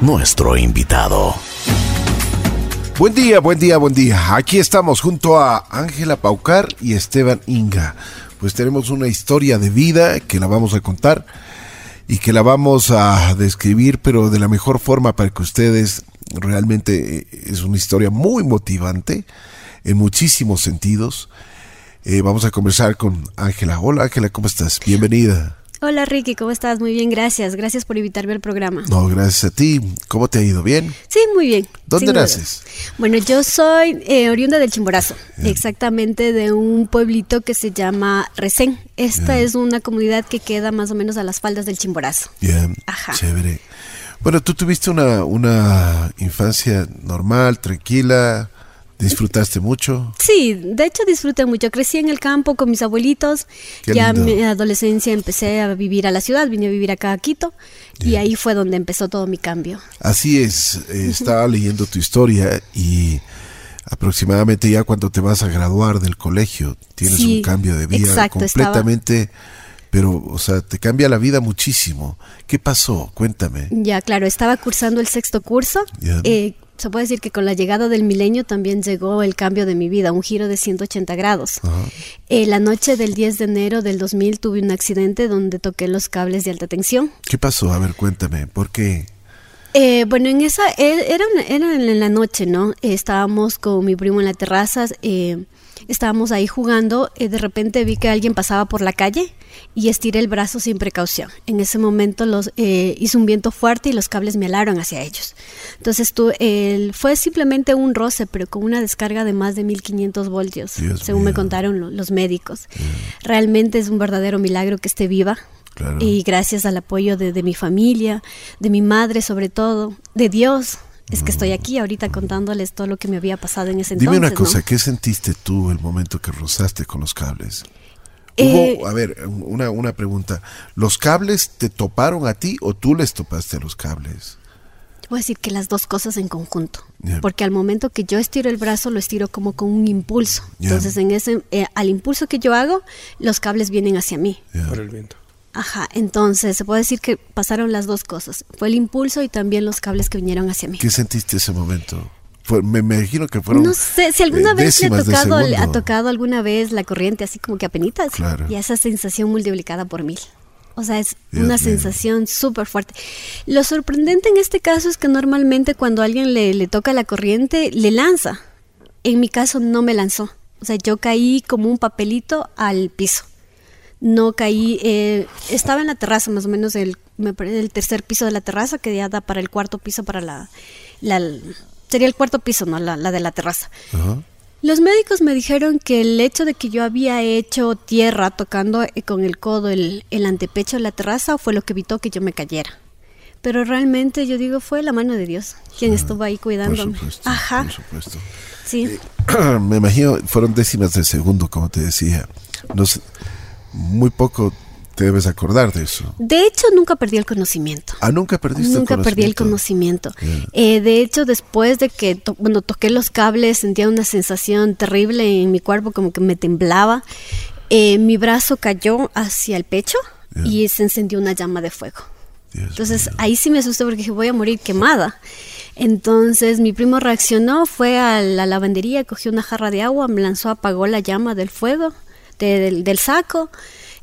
nuestro invitado. Buen día, buen día, buen día. Aquí estamos junto a Ángela Paucar y Esteban Inga. Pues tenemos una historia de vida que la vamos a contar y que la vamos a describir, pero de la mejor forma para que ustedes realmente eh, es una historia muy motivante en muchísimos sentidos. Eh, vamos a conversar con Ángela. Hola Ángela, ¿cómo estás? Bienvenida. Hola Ricky, ¿cómo estás? Muy bien, gracias. Gracias por invitarme al programa. No, gracias a ti. ¿Cómo te ha ido? ¿Bien? Sí, muy bien. ¿Dónde naces? Bueno, yo soy eh, oriunda del Chimborazo, exactamente de un pueblito que se llama Resén. Esta es una comunidad que queda más o menos a las faldas del Chimborazo. Bien, Ajá. chévere. Bueno, tú tuviste una, una infancia normal, tranquila, disfrutaste mucho. Sí, de hecho disfruté mucho. Crecí en el campo con mis abuelitos. Qué ya lindo. en mi adolescencia empecé a vivir a la ciudad, vine a vivir acá a Quito y ahí fue donde empezó todo mi cambio. Así es, eh, estaba leyendo tu historia y aproximadamente ya cuando te vas a graduar del colegio tienes Sí, un cambio de vida exacto, estaba- completamente, pero, o sea, te cambia la vida muchísimo. ¿Qué pasó? Cuéntame. Ya, claro, estaba cursando el sexto curso. Eh, se puede decir que con la llegada del milenio también llegó el cambio de mi vida, un giro de 180 grados. Eh, la noche del 10 de enero del 2000 tuve un accidente donde toqué los cables de alta tensión. ¿Qué pasó? A ver, cuéntame. ¿Por qué? Eh, bueno, en esa, eh, era, una- era en la noche, ¿no? Eh, estábamos con mi primo en la terraza, eh, estábamos ahí jugando, eh, de repente vi que alguien pasaba por la calle y estiré el brazo sin precaución. En ese momento los, eh, hizo un viento fuerte y los cables me alaron hacia ellos. Entonces tú, fue simplemente un roce, pero con una descarga de más de 1500 voltios, Dios según me contaron lo- los médicos. Realmente es un verdadero milagro que esté viva. Claro. Y gracias al apoyo de, de mi familia, de mi madre sobre todo, de Dios, es que estoy aquí ahorita contándoles todo lo que me había pasado en ese Dime entonces. una ¿no? cosa, ¿qué sentiste tú el momento que rozaste con los cables? Eh, Hubo, a ver, una, una pregunta. ¿Los cables te toparon a ti o tú les topaste a los cables? Voy a decir que las dos cosas en conjunto. Porque al momento que yo estiro el brazo, lo estiro como con un impulso. Entonces, en ese, eh, al impulso que yo hago, los cables vienen hacia mí. Por el viento. Ajá, entonces se puede decir que pasaron las dos cosas. Fue el impulso y también los cables que vinieron hacia mí. ¿Qué sentiste ese momento? Fue- me, imagino que fueron. No sé, si alguna eh, vez le ha tocado, le ha tocado alguna vez la corriente así como que apenitas. Claro. Y esa sensación multiplicada por mil. O sea, es Dios una mío. sensación súper fuerte. Lo sorprendente en este caso es que normalmente cuando a alguien le, le toca la corriente, le lanza. En mi caso no me lanzó. O sea, yo caí como un papelito al piso. No caí, eh, estaba en la terraza, más o menos el, tercer piso de la terraza, que ya da para el cuarto piso, para la, la sería el cuarto piso, ¿no? La, la de la terraza. Ajá. Los médicos me dijeron que el hecho de que yo había hecho tierra tocando eh, con el codo el, el antepecho de la terraza fue lo que evitó que yo me cayera. Pero realmente yo digo fue la mano de Dios quien estuvo ahí Por cuidándome. supuesto. Ajá, Por supuesto. sí. me imagino, fueron décimas de segundo, como te decía. Muy poco te debes acordar de eso. De hecho, nunca perdí el conocimiento. Ah, nunca perdiste Nunca el perdí el conocimiento. conocimiento. Eh, de hecho, después de que to- bueno, toqué los cables, sentía una sensación terrible en mi cuerpo, como que me temblaba. Eh, mi brazo cayó hacia el pecho y se encendió una llama de fuego. Dios Entonces mío. ahí sí me asusté porque dije, voy a morir quemada. Entonces mi primo reaccionó, fue a la lavandería, cogió una jarra de agua, me lanzó, apagó la llama del fuego, de- del, del saco.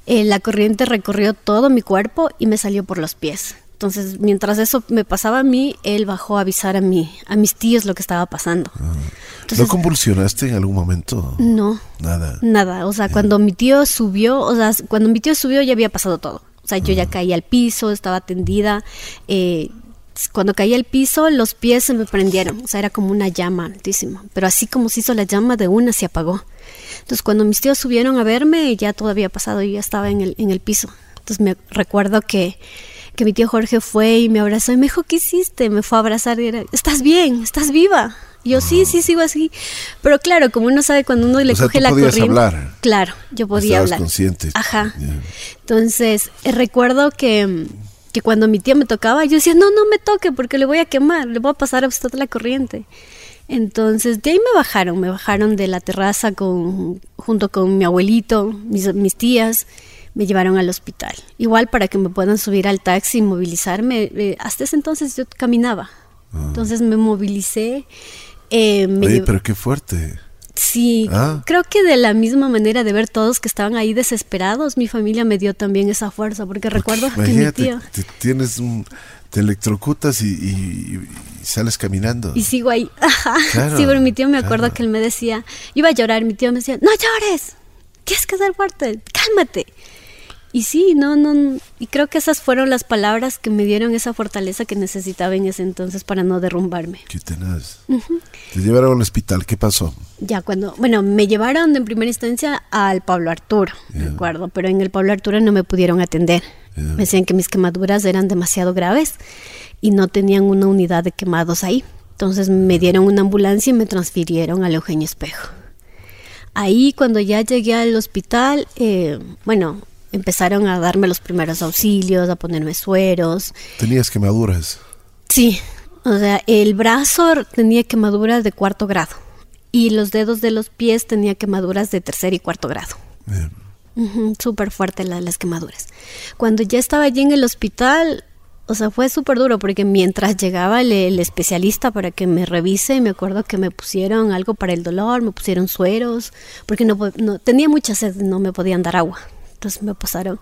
Eh, la corriente recorrió todo mi cuerpo y me salió por los pies. Entonces, mientras eso me pasaba a mí, él bajó a avisar a, mí, a mis tíos lo que estaba pasando. ¿No Entonces, convulsionaste en algún momento? no, Nada. Nada, o sea, cuando mi tío subió, o sea, cuando mi tío subió ya había pasado todo. O sea, yo ya caí al piso, estaba tendida. eh, cuando caí al piso, los pies se me prendieron. O sea, era como una llama altísima. Pero así como se hizo la llama de una, se apagó. Entonces, cuando mis tíos subieron a verme, ya todo había pasado y ya estaba en el, en el piso. Entonces, me recuerdo que, que mi tío Jorge fue y me abrazó y me dijo, ¿qué hiciste? Me fue a abrazar y era, ¿estás bien? ¿Estás viva? Y yo, sí, sí, sigo así. Pero claro, como uno sabe cuando uno le O sea, coge tú la corriente. hablar. Claro, yo podía Estabas hablar. consciente. Ajá. Entonces, eh, recuerdo que, que cuando mi tía me tocaba, yo decía, no, no me toque porque le voy a quemar, le voy a pasar a usted la corriente. Entonces, de ahí me bajaron, me bajaron de la terraza con, junto con mi abuelito, mis, mis tías, me llevaron al hospital. Igual para que me puedan subir al taxi y movilizarme. eh, hasta ese entonces yo caminaba. Entonces me movilicé. eh, me Oye, llev- pero qué fuerte. Sí, Ah. creo que de la misma manera de ver todos que estaban ahí desesperados, mi familia me dio también esa fuerza, porque recuerdo que mi tío... te- tienes un, te electrocutas y- y sales caminando. Y sigo ahí. Ajá. Claro, sí, pero mi tío me acuerdo claro. que él me decía, iba a llorar, mi tío me decía, no llores, tienes que ser fuerte, cálmate. Y sí, no, no, y creo que esas fueron las palabras que me dieron esa fortaleza que necesitaba en ese entonces para no derrumbarme. Qué tenaz. Te llevaron al hospital, ¿qué pasó? Ya cuando, bueno, me llevaron en primera instancia al Pablo Arturo, me acuerdo, pero en el Pablo Arturo no me pudieron atender. Me decían que mis quemaduras eran demasiado graves y no tenían una unidad de quemados ahí. Entonces me dieron una ambulancia y me transfirieron al Eugenio Espejo. Ahí cuando ya llegué al hospital, eh, bueno, empezaron a darme los primeros auxilios, a ponerme sueros. Tenías quemaduras. Sí, o sea, el brazo tenía quemaduras de cuarto grado y los dedos de los pies tenía quemaduras de tercer y cuarto grado. Bien. Ujú, Súper fuerte la- las quemaduras. Cuando ya estaba allí en el hospital, o sea, fue súper duro porque mientras llegaba el, el especialista para que me revise, me acuerdo que me pusieron algo para el dolor, me pusieron sueros, porque no, no tenía mucha sed, no me podían dar agua. Entonces me pasaron,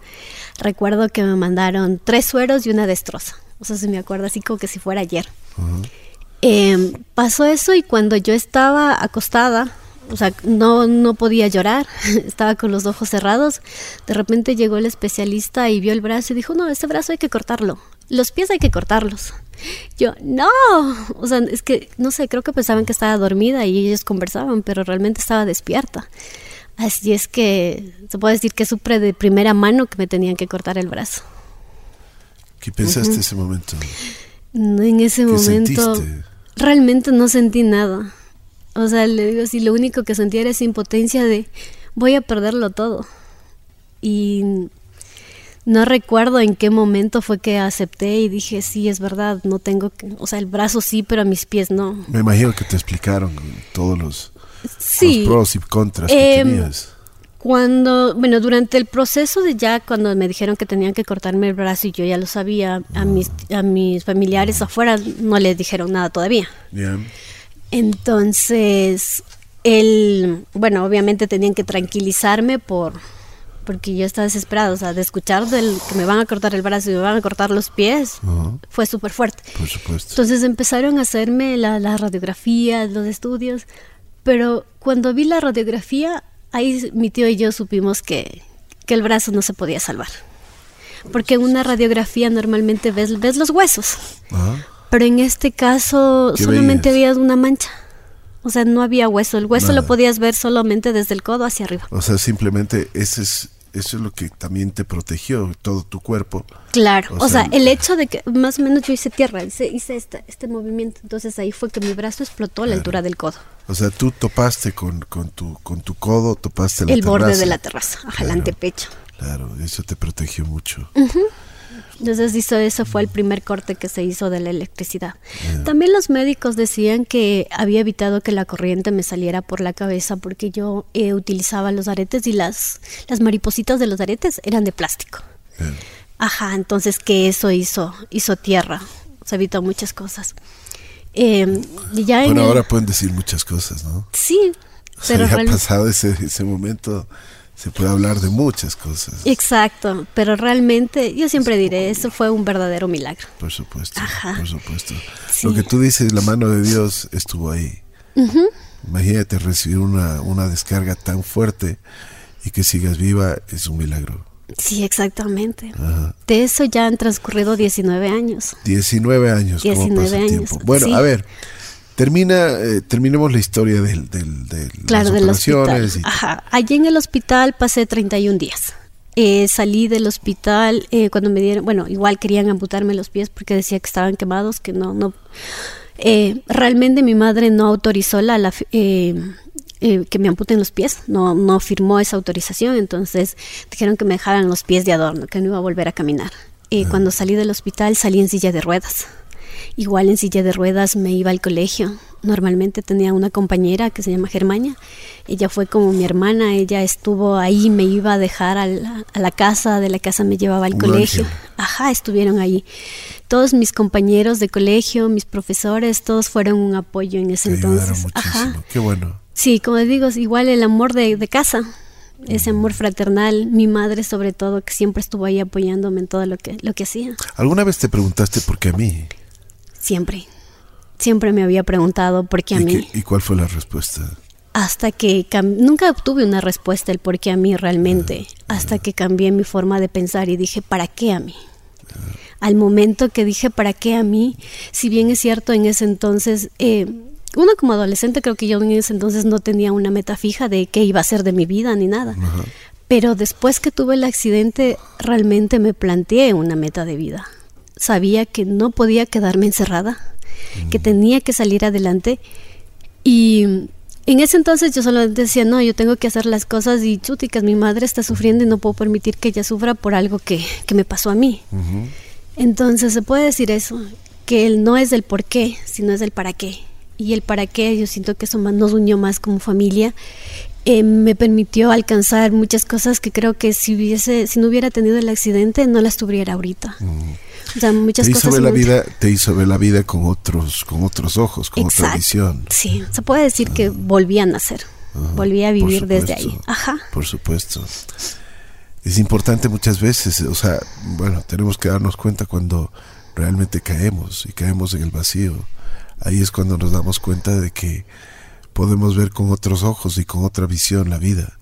recuerdo que me mandaron tres sueros y una destroza. O sea, se me acuerda así como que si fuera ayer. Eh, pasó eso y cuando yo estaba acostada, o sea, no, no podía llorar, estaba con los ojos cerrados, de repente llegó el especialista y vio el brazo y dijo, no, este brazo hay que cortarlo, los pies hay que cortarlos. Yo, no, o sea, es que, no sé, creo que pensaban que estaba dormida y ellos conversaban, pero realmente estaba despierta. Así es que se puede decir que supe de primera mano que me tenían que cortar el brazo. ¿Qué pensaste ese momento? No, en ese ¿Qué momento sentiste? realmente no sentí nada. O sea, le digo, si lo único que sentía era esa impotencia de voy a perderlo todo. Y no recuerdo en qué momento fue que acepté y dije, sí, es verdad, no tengo que, o sea, el brazo sí, pero a mis pies no. Me imagino que te explicaron todos los, Sí. los pros y contras que Em, tenías. Cuando, bueno, durante el proceso de ya, cuando me dijeron que tenían que cortarme el brazo y yo ya lo sabía, a mis, a mis familiares afuera no les dijeron nada todavía. Bien. Entonces, él, bueno, obviamente tenían que tranquilizarme por porque yo estaba desesperada, o sea, de escuchar del que me van a cortar el brazo y me van a cortar los pies, fue súper fuerte. por supuesto. Entonces empezaron a hacerme la- las radiografías, los estudios, pero cuando vi la radiografía, ahí mi tío y yo supimos que, que el brazo no se podía salvar. Porque en una radiografía normalmente ves, ves los huesos, Ajá. pero en este caso ¿Qué solamente veías? había una mancha. O sea, no había hueso. El hueso Nada. lo podías ver solamente desde el codo hacia arriba. O sea, simplemente ese es, eso es lo que también te protegió, todo tu cuerpo. Claro, O o, sea, sea, el hecho de que más o menos yo hice tierra, hice, hice este, este movimiento, entonces ahí fue que mi brazo explotó a la altura del codo, O sea, tú topaste con, con, tu, con tu codo, topaste la el borde de la terraza, ajá, el Claro. antepecho. Claro, eso te protegió mucho. Entonces hizo, eso fue el primer corte que se hizo de la electricidad. También los médicos decían que había evitado que la corriente me saliera por la cabeza porque yo eh, utilizaba los aretes y las, las maripositas de los aretes eran de plástico. Ajá, entonces que eso hizo, hizo tierra, se evitó muchas cosas. Eh, ya el- ahora pueden decir muchas cosas, ¿no? Sí, O sea, pero ya real- pasado ese, ese momento, se puede hablar de muchas cosas. Exacto, pero realmente yo siempre diré, eso fue un verdadero milagro. Por supuesto, Ajá. por supuesto. Sí. Lo que tú dices, la mano de Dios estuvo ahí. Imagínate recibir una, una descarga tan fuerte y que sigas viva, es un milagro. Sí, exactamente. Ajá. De eso ya han transcurrido 19 años. 19 años, ¿cómo 19 pasa el años, tiempo? Bueno, sí. a ver, termina, eh, terminemos la historia del, del, de Claro, las del hospital. operaciones. y- Ajá. Allí en el hospital pasé 31 días. Eh, salí del hospital eh, cuando me dieron, bueno, igual querían amputarme los pies porque decía que estaban quemados, que no, no. Eh, realmente mi madre no autorizó la, la fi- eh, que me amputen los pies, no, no firmó esa autorización, entonces dijeron que me dejaran los pies de adorno, que no iba a volver a caminar. Eh, Cuando salí del hospital salí en silla de ruedas. igual en silla de ruedas me iba al colegio. Normalmente tenía una compañera que se llama Germania. Ella fue como mi hermana, ella estuvo ahí, me iba a dejar a la, a la casa, de la casa me llevaba al Un colegio. ángel. Ajá, estuvieron ahí. Todos mis compañeros de colegio, mis profesores, todos fueron un apoyo en ese Te entonces. muchísimo. Ajá. Qué bueno. Sí, como digo, es igual el amor de, de casa, ese amor fraternal, mi madre sobre todo, que siempre estuvo ahí apoyándome en todo lo que, lo que hacía. ¿Alguna vez te preguntaste por qué a mí? Siempre. Siempre me había preguntado por qué a ¿Y, mí. qué- y cuál fue la respuesta? Hasta que nunca obtuve una respuesta el por qué a mí realmente. Hasta que cambié mi forma de pensar y dije, ¿para qué a mí? Al momento que dije, ¿para qué a mí? Si bien es cierto, en ese entonces, eh, uno como adolescente creo que yo en ese entonces no tenía una meta fija de qué iba a ser de mi vida ni nada. Ajá. Pero después que tuve el accidente, realmente me planteé una meta de vida. Sabía que no podía quedarme encerrada, que tenía que salir adelante. Y en ese entonces yo solamente decía, no, yo tengo que hacer las cosas y chúticas, mi madre está sufriendo y no puedo permitir que ella sufra por algo que, que me pasó a mí. Entonces se puede decir eso, que él no es del por qué, sino es del para qué. Y el para qué, yo siento que eso más nos unió más como familia. Eh, me permitió alcanzar muchas cosas que creo que si hubiese, si no hubiera tenido el accidente, no las tuviera ahorita. O sea, muchas Te hizo cosas. ver la vida, te hizo ver la vida con otros, con otros ojos, con otra visión. Sí, se puede decir que volví a nacer. volví a vivir desde ahí. Ajá. Por supuesto. Es importante muchas veces, o sea, bueno, tenemos que darnos cuenta cuando realmente caemos y caemos en el vacío. Ahí es cuando nos damos cuenta de que podemos ver con otros ojos y con otra visión la vida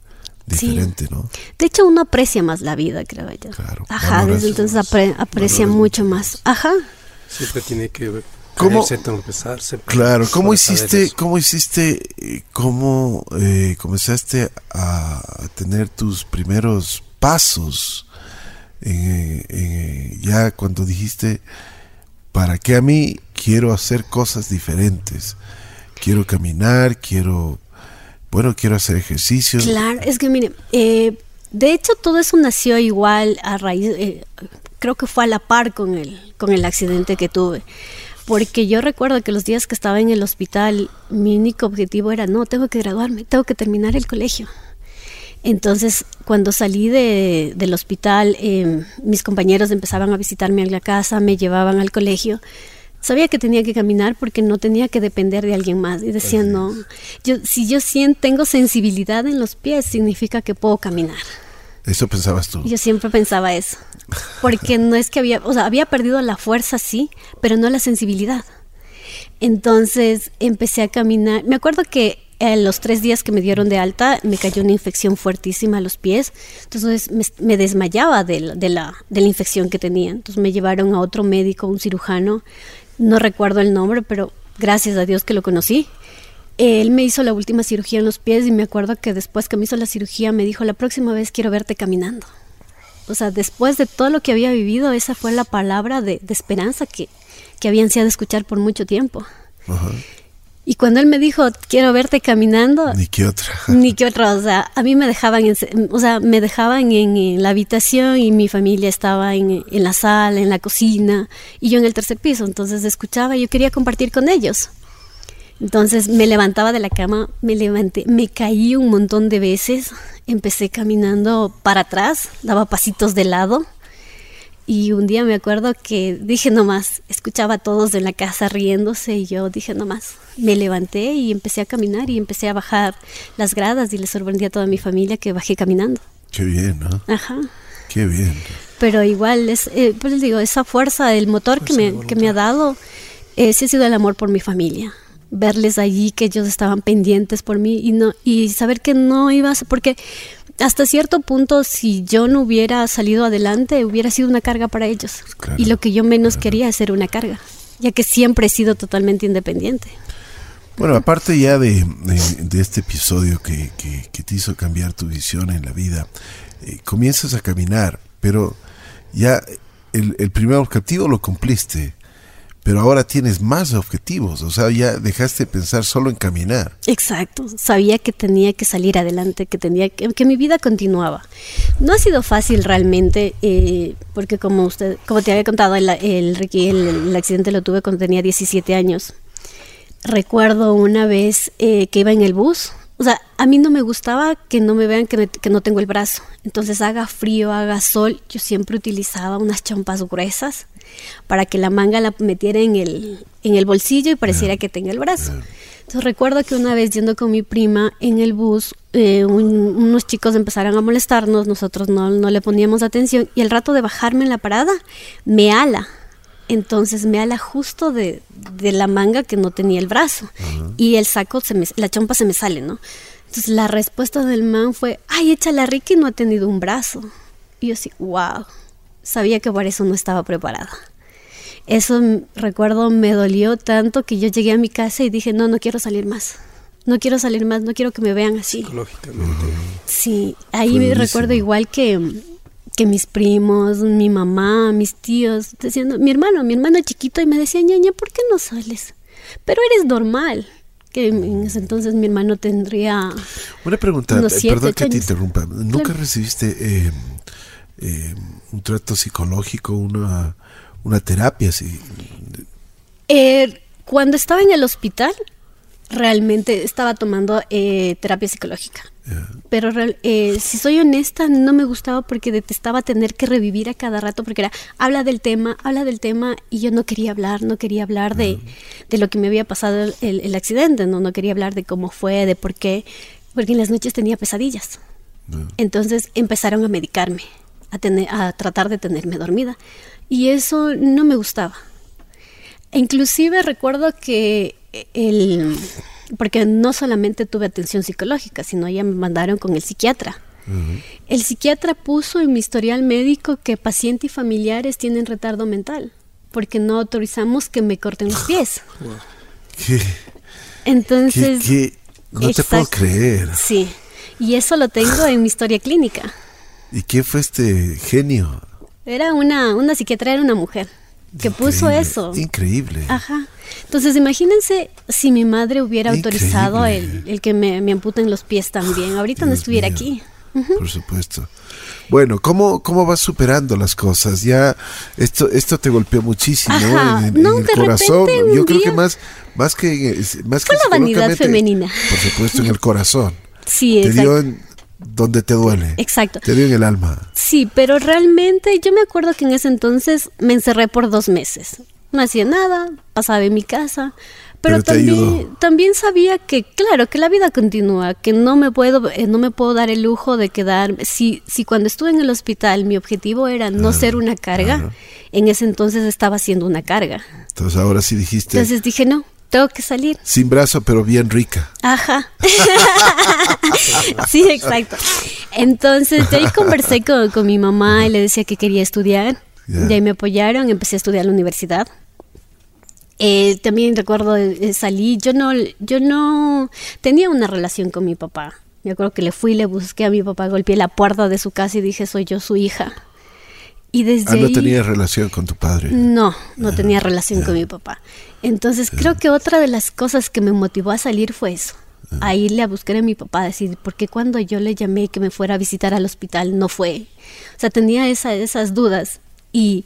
Sí. diferente, ¿no? De hecho, uno aprecia más la vida, creo yo. Claro, Ajá, valoras- desde entonces apre- aprecia mucho más. Ajá. Siempre tiene que ¿Cómo? para Claro, ¿cómo hiciste, cómo hiciste, eh, cómo eh, comenzaste a tener tus primeros pasos en, en- ya cuando dijiste, ¿para qué a mí quiero hacer cosas diferentes? Quiero caminar, quiero, bueno, quiero hacer ejercicios. Claro, es que mire, eh, de hecho todo eso nació igual a raíz, eh, creo que fue a la par con el, con el accidente que tuve. Porque yo recuerdo que los días que estaba en el hospital, mi único objetivo era, no, tengo que graduarme, tengo que terminar el colegio. Entonces, cuando salí de- del hospital, eh, mis compañeros empezaban a visitarme a la casa, me llevaban al colegio. Sabía que tenía que caminar porque no tenía que depender de alguien más. Y decía, no, yo, si yo tengo sensibilidad en los pies, significa que puedo caminar. Eso pensabas tú. Yo siempre pensaba eso. Porque no es que había, o sea, había perdido la fuerza, sí, pero no la sensibilidad. Entonces empecé a caminar. Me acuerdo que en los tres días que me dieron de alta me cayó una infección fuertísima a los pies. Entonces me, me desmayaba de la, de, la, de la infección que tenía. Entonces me llevaron a otro médico, un cirujano. No recuerdo el nombre, pero gracias a Dios que lo conocí. Él me hizo la última cirugía en los pies y me acuerdo que después que me hizo la cirugía me dijo, la próxima vez quiero verte caminando. O sea, después de todo lo que había vivido, esa fue la palabra de, esperanza que, que había ansiado escuchar por mucho tiempo. Y cuando él me dijo, quiero verte caminando, Ni qué otra. ni que otra, o sea, a mí me dejaban, en, o sea, me dejaban en, en la habitación y mi familia estaba en, en, la sala, en la cocina y yo en el tercer piso, entonces escuchaba y yo quería compartir con ellos. Entonces me levantaba de la cama, me levanté, me caí un montón de veces, empecé caminando para atrás, daba pasitos de lado y un día me acuerdo que dije nomás, escuchaba a todos en la casa riéndose y yo dije nomás, me levanté y empecé a caminar y empecé a bajar las gradas y le sorprendí a toda mi familia que bajé caminando. Qué bien, ¿no? Ajá. Qué bien. Pero igual, es, eh, pues les digo, esa fuerza, el motor que me, que me ha dado, ese ha sido el amor por mi familia verles allí que ellos estaban pendientes por mí y no y saber que no ibas porque hasta cierto punto si yo no hubiera salido adelante hubiera sido una carga para ellos. Claro, y lo que yo menos claro. quería es ser una carga ya que siempre he sido totalmente independiente. Bueno, aparte ya de, de, de este episodio que, que, que, te hizo cambiar tu visión en la vida, eh, comienzas a caminar, pero ya el, el primer objetivo lo cumpliste, pero ahora tienes más objetivos, o sea, ya dejaste de pensar solo en caminar. Exacto, sabía que tenía que salir adelante, que tenía que, que mi vida continuaba. No ha sido fácil realmente, eh, porque como usted, como te había contado, el, el, accidente lo tuve cuando tenía 17 años. Recuerdo una vez eh, que iba en el bus, o sea, a mí no me gustaba que no me vean que, que no tengo el brazo. Entonces, haga frío, haga sol, yo siempre utilizaba unas chompas gruesas para que la manga la metiera en el, en el bolsillo y pareciera que tenga el brazo. Entonces, recuerdo que una vez yendo con mi prima en el bus, eh, un- unos chicos empezaron a molestarnos, nosotros no, no le poníamos atención y al rato de bajarme en la parada, me ala. Entonces me ala justo de, de la manga que no tenía el brazo. Y el saco, se me, la chompa se me sale, ¿no? Entonces la respuesta del man fue, ay, échala Ricky no ha tenido un brazo. Y yo así, wow, sabía que por eso no estaba preparada. Eso mm, recuerdo me dolió tanto que yo llegué a mi casa y dije, no, no quiero salir más. No quiero salir más, no quiero que me vean así. Psicológicamente. Sí, ahí me recuerdo igual que, que mis primos, mi mamá, mis tíos, diciendo, mi hermano, mi hermano chiquito, y me decía, ñaña, ¿por qué no sales? Pero eres normal. Que en ese entonces mi hermano tendría... Una pregunta, Unos eh, siete, perdón que te años. interrumpa. ¿Nunca Claro. recibiste eh, eh, un trato psicológico, una, una terapia? Eh, cuando estaba en el hospital, realmente estaba tomando eh, terapia psicológica. Pero eh, si soy honesta, no me gustaba porque detestaba tener que revivir a cada rato, porque era, habla del tema, habla del tema, y yo no quería hablar, no quería hablar de, de lo que me había pasado el, el- el accidente, ¿no? no quería hablar de cómo fue, de por qué, porque en las noches tenía pesadillas. Entonces empezaron a medicarme, a, tener, a tratar de tenerme dormida, y eso no me gustaba. E Inclusive recuerdo que el porque no solamente tuve atención psicológica, sino ya me mandaron con el psiquiatra. El psiquiatra puso en mi historial médico que paciente y familiares tienen retardo mental, porque no autorizamos que me corten los pies. ¿Qué, Entonces, qué- qué? No te puedo creer. Sí. Y eso lo tengo en mi historia clínica. ¿Y qué fue este genio? Era una una psiquiatra era una mujer que puso eso. Increíble. Ajá. Entonces, imagínense si mi madre hubiera autorizado el, el que me, me amputen los pies también. Ahorita no estuviera mío. aquí. Por supuesto. Bueno, ¿cómo, ¿cómo vas superando las cosas? Ya esto esto te golpeó muchísimo Ajá, en, en no, el corazón. Yo creo que más más que más Fue que la vanidad femenina. Por supuesto, en el corazón. Sí, te exacto. dio en donde te duele. Exacto. Te en el alma. Sí, pero realmente yo me acuerdo que en ese entonces me encerré por dos meses. No hacía nada, pasaba en mi casa. Pero, también, también sabía que, claro, que la vida continúa, que no me puedo, eh, no me puedo dar el lujo de quedar. Si, si cuando estuve en el hospital mi objetivo era no ser una carga, claro. en ese entonces estaba siendo una carga. Entonces ahora sí dijiste Entonces dije, no, tengo que salir. sin brazo pero bien rica. Ajá. sí, exacto. Entonces, de ahí conversé con, con mi mamá y le decía que quería estudiar. Ya. De ahí me apoyaron, empecé a estudiar en la universidad. Eh, también recuerdo, eh, salí, yo no, yo no tenía una relación con mi papá. Me acuerdo que le fui, le busqué a mi papá, golpeé la puerta de su casa y dije, soy yo su hija. Y desde Ah, no ahí... tenías relación con tu padre. No, no tenía relación con mi papá. Entonces creo que otra de las cosas que me motivó a salir fue eso. A irle a buscar a mi papá, a decir, ¿por qué cuando yo le llamé que me fuera a visitar al hospital no fue? O sea, tenía esa, esas dudas. Y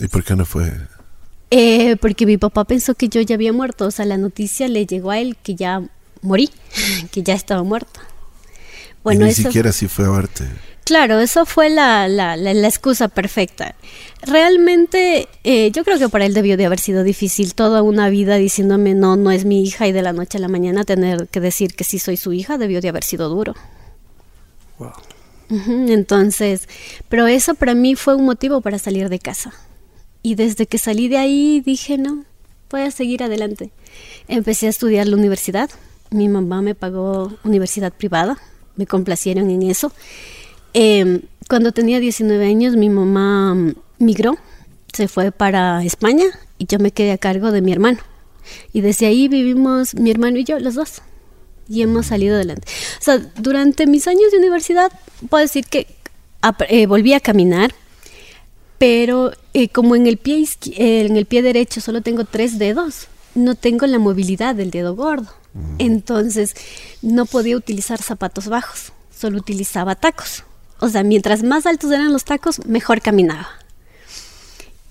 ¿Y por qué no fue? eh, porque mi papá pensó que yo ya había muerto. O sea, la noticia le llegó a él que ya morí, que ya estaba muerta. y ni eso- siquiera si fue a verte. Claro, eso fue la, la, la- la excusa perfecta. Realmente, eh, yo creo que para él debió de haber sido difícil toda una vida diciéndome no, no es mi hija y de la noche a la mañana tener que decir que sí soy su hija debió de haber sido duro. Wow. Entonces, pero eso para mí fue un motivo para salir de casa. Y desde que salí de ahí dije, no, voy a seguir adelante. Empecé a estudiar la universidad. Mi mamá me pagó universidad privada, me complacieron en eso. Eh, cuando tenía 19 años, mi mamá migró, se fue para España y yo me quedé a cargo de mi hermano. Y desde ahí vivimos mi hermano y yo, los dos y hemos salido adelante. O sea, durante mis años de universidad puedo decir que eh, volví a caminar, pero eh, como en el, pie eh, en el pie derecho solo tengo tres dedos, no tengo la movilidad del dedo gordo. Entonces no podía utilizar zapatos bajos, solo utilizaba tacos. O sea, mientras más altos eran los tacos, mejor caminaba.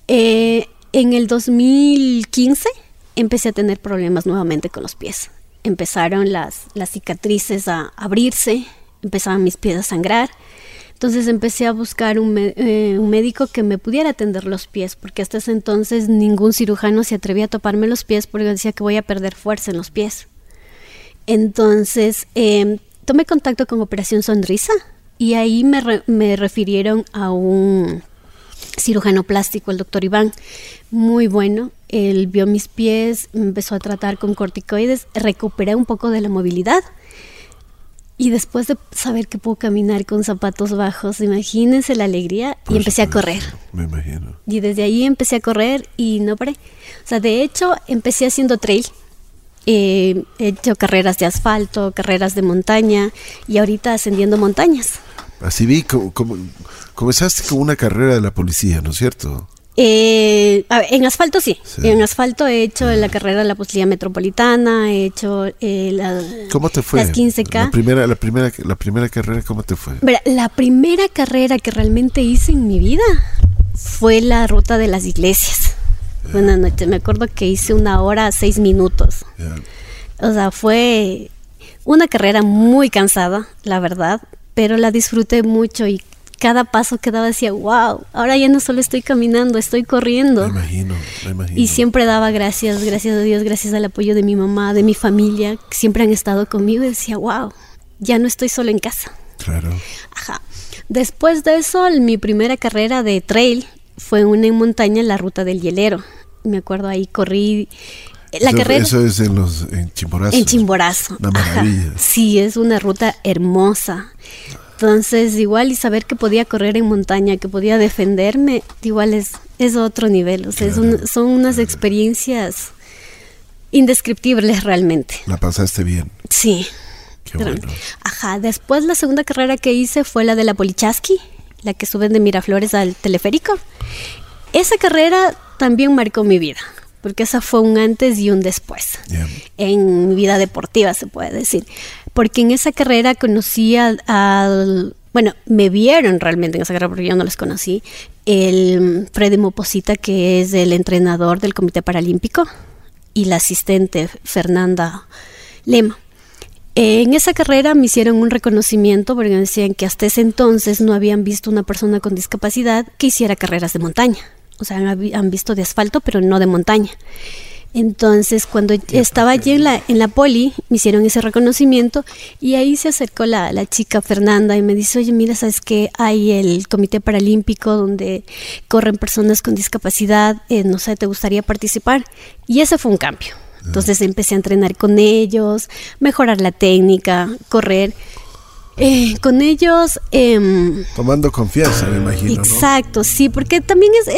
Eh, en el 2015 empecé a tener problemas nuevamente con los pies. Empezaron las, las cicatrices a abrirse, empezaban mis pies a sangrar. Entonces empecé a buscar un, eh, un médico que me pudiera atender los pies, porque hasta ese entonces ningún cirujano se atrevía a toparme los pies porque decía que voy a perder fuerza en los pies. Entonces eh, tomé contacto con Operación Sonrisa y ahí me, re- me refirieron a un cirujano plástico, el doctor Iván, muy bueno. Él vio mis pies, me empezó a tratar con corticoides, recuperé un poco de la movilidad. Y después de saber que puedo caminar con zapatos bajos, imagínense la alegría y empecé a correr. Me imagino. Y desde ahí empecé a correr y no paré. O sea, de hecho, empecé haciendo trail. Eh, he hecho carreras de asfalto, carreras de montaña y ahorita ascendiendo montañas. Así vi, como, como- comenzaste con una carrera de la policía, ¿no es cierto? Eh, ver, en asfalto sí. Sí. En asfalto he hecho la carrera de la policía metropolitana, he hecho eh, la- ¿Cómo te fue? las 15K. La primera, la primera, la primera carrera, ¿cómo te fue? La primera carrera que realmente hice en mi vida fue la ruta de las iglesias. Una noche, me acuerdo que hice una hora, seis minutos. O sea, fue una carrera muy cansada, la verdad, pero la disfruté mucho y cada paso que daba decía, wow, ahora ya no solo estoy caminando, estoy Me corriendo. imagino, me imagino. Y siempre daba gracias, gracias a Dios, gracias al apoyo de mi mamá, de mi familia, que siempre han estado conmigo y decía, wow, ya no estoy solo en casa. Claro. Ajá. Después de eso, mi primera carrera de trail fue una en montaña, la ruta del hielero. Me acuerdo ahí corrí la eso, carrera Eso es en los en Chimborazo. en Chimborazo. Una Ajá. maravilla. Sí, es una ruta hermosa. Entonces, igual y saber que podía correr en montaña, que podía defenderme, igual es, es otro nivel. O sea, es un- son unas experiencias indescriptibles realmente. La pasaste bien. Sí. Qué Pero- bueno. Ajá, después la segunda carrera que hice fue la de la Polichaski, la que suben de Miraflores al teleférico. Esa carrera también marcó mi vida, porque esa fue un antes y un después Ya. en mi vida deportiva, se puede decir. Porque en esa carrera conocí al, al- bueno, me vieron realmente en esa carrera porque yo no los conocí, el Freddy Moposita, que es el entrenador del Comité Paralímpico, y la asistente Fernanda Lema. En esa carrera me hicieron un reconocimiento porque me decían que hasta ese entonces no habían visto una persona con discapacidad que hiciera carreras de montaña. O sea, han, visto de asfalto, pero no de montaña. Entonces, cuando estaba allí en la, en la poli, me hicieron ese reconocimiento y ahí se acercó la, la chica Fernanda y me dice, oye, mira, ¿sabes que Hay el Comité Paralímpico donde corren personas con discapacidad, eh, no sé, ¿te gustaría participar? Y ese fue un cambio. Entonces empecé a entrenar con ellos, mejorar la técnica, correr. Eh, con ellos... em, Tomando confianza, me imagino, ¿no? Exacto, sí, porque también es, es,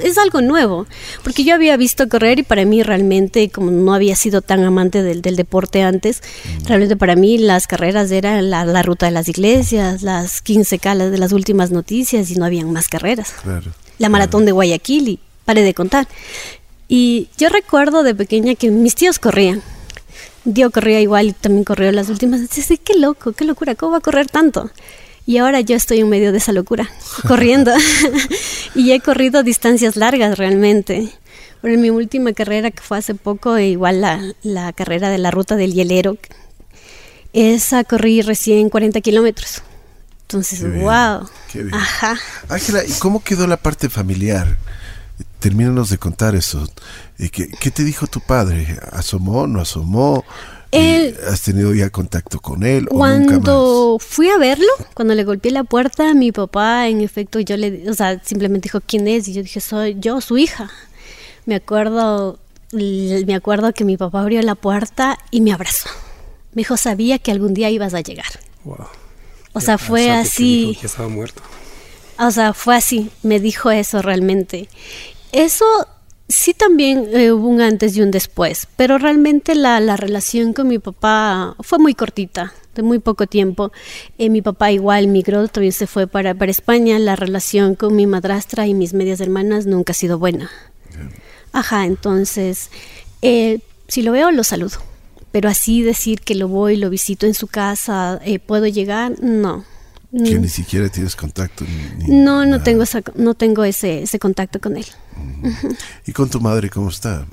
es, es algo nuevo, porque yo había visto correr y para mí realmente, como no había sido tan amante del, del deporte antes, Mm. realmente para mí las carreras eran la, la ruta de las iglesias, las 15 calas de las últimas noticias y no habían más carreras. Claro. La maratón de Guayaquil y paré de contar. Y yo recuerdo de pequeña que mis tíos corrían. Yo corría igual y también corrió las últimas. Dice, qué loco, qué locura, ¿cómo va a correr tanto? Y ahora yo estoy en medio de esa locura, corriendo. y he corrido distancias largas realmente. Pero en mi última carrera, que fue hace poco, e igual la, la carrera de la ruta del hielero, esa corrí recién 40 kilómetros. Entonces, Qué bien, wow. qué bien. Ajá. Ángela, ¿y cómo quedó la parte familiar? Termínanos de contar eso. ¿Qué, qué te dijo tu padre? ¿Asomó, no asomó? Él- ¿Has tenido ya contacto con él o nunca más? Cuando fui a verlo, cuando le golpeé la puerta, mi papá, en efecto, yo le, o sea, simplemente dijo quién es y yo dije soy yo, su hija. Me acuerdo, me acuerdo que mi papá abrió la puerta y me abrazó. Me dijo sabía que algún día ibas a llegar. Wow. O sea, fue que así. dijo que estaba muerto. O sea, fue así, me dijo eso realmente. Eso sí también eh, hubo un antes y un después, pero realmente la, la relación con mi papá fue muy cortita. de muy poco tiempo. Eh, mi papá igual migró, también se fue para, para España. La relación con mi madrastra y mis medias hermanas nunca ha sido buena. Ajá, entonces, eh, si lo veo, lo saludo. Pero así decir que lo voy, lo visito en su casa, eh, puedo llegar, no. Que Mm. ni siquiera tienes contacto. ni- ni No, no nada. tengo, esa, no tengo ese, ese contacto con él. ¿Y con tu madre cómo está?